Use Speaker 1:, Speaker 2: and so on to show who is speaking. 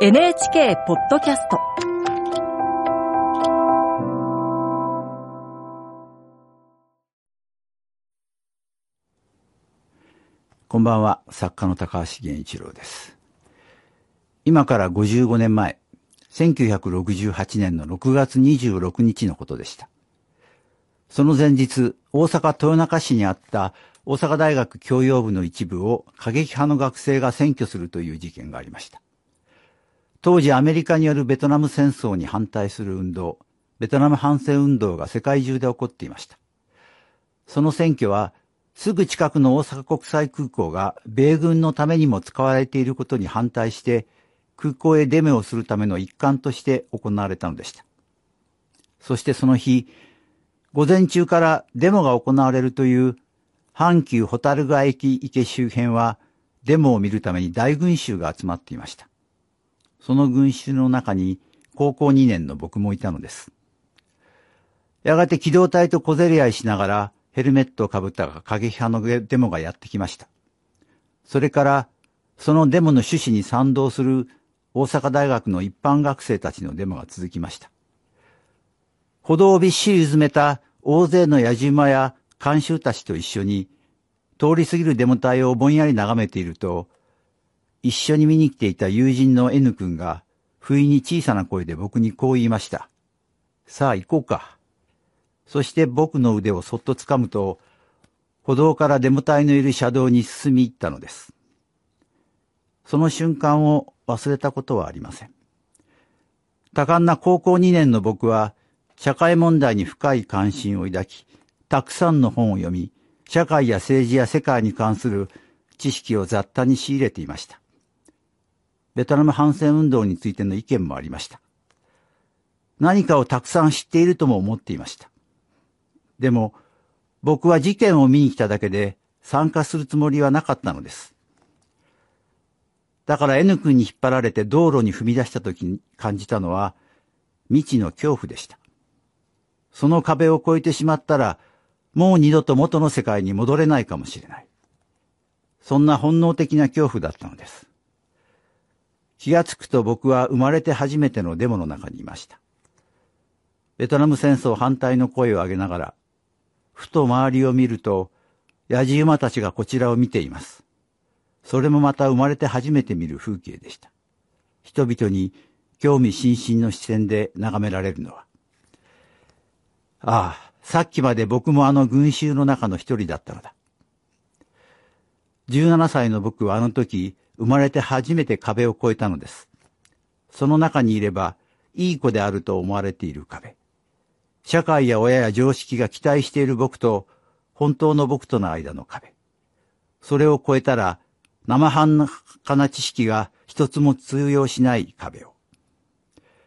Speaker 1: NHK ポッドキャスト
Speaker 2: こんばんは、作家の高橋源一郎です。今から55年前、1968年の6月26日のことでした。その前日、大阪豊中市にあった大阪大学教養部の一部を過激派の学生が占拠するという事件がありました。当時アメリカによるベトナム戦争に反対する運動、ベトナム反戦運動が世界中で起こっていました。その選挙は、すぐ近くの大阪国際空港が米軍のためにも使われていることに反対して、空港へデモをするための一環として行われたのでした。そしてその日、午前中からデモが行われるという阪急ホタルガ駅池周辺はデモを見るために大群衆が集まっていました。その群衆の中に高校2年の僕もいたのです。やがて機動隊と小競り合いしながらヘルメットをかぶった過激派のデモがやってきました。それからそのデモの趣旨に賛同する大阪大学の一般学生たちのデモが続きました。歩道をびっしり埋めた大勢の野じ馬や観衆たちと一緒に通り過ぎるデモ隊をぼんやり眺めていると、一緒に見に来ていた友人の N 君が不意に小さな声で僕にこう言いました。さあ行こうか。そして僕の腕をそっと掴むと、歩道からデモ隊のいる車道に進み入ったのです。その瞬間を忘れたことはありません。多感な高校2年の僕は、社会問題に深い関心を抱き、たくさんの本を読み、社会や政治や世界に関する知識を雑多に仕入れていました。ベトナム反戦運動についての意見もありました。何かをたくさん知っているとも思っていました。でも、僕は事件を見に来ただけで参加するつもりはなかったのです。だから N 君に引っ張られて道路に踏み出した時に感じたのは未知の恐怖でした。その壁を越えてしまったらもう二度と元の世界に戻れないかもしれない。そんな本能的な恐怖だったのです。気がつくと僕は生まれて初めてのデモの中にいました。ベトナム戦争反対の声を上げながら、ふと周りを見ると、野じ馬たちがこちらを見ています。それもまた生まれて初めて見る風景でした。人々に興味津々の視線で眺められるのは。ああ、さっきまで僕もあの群衆の中の一人だったのだ。17歳の僕はあの時、生まれて初めて壁を越えたのです。その中にいれば、いい子であると思われている壁。社会や親や常識が期待している僕と、本当の僕との間の壁。それを越えたら、生半可な知識が一つも通用しない壁を。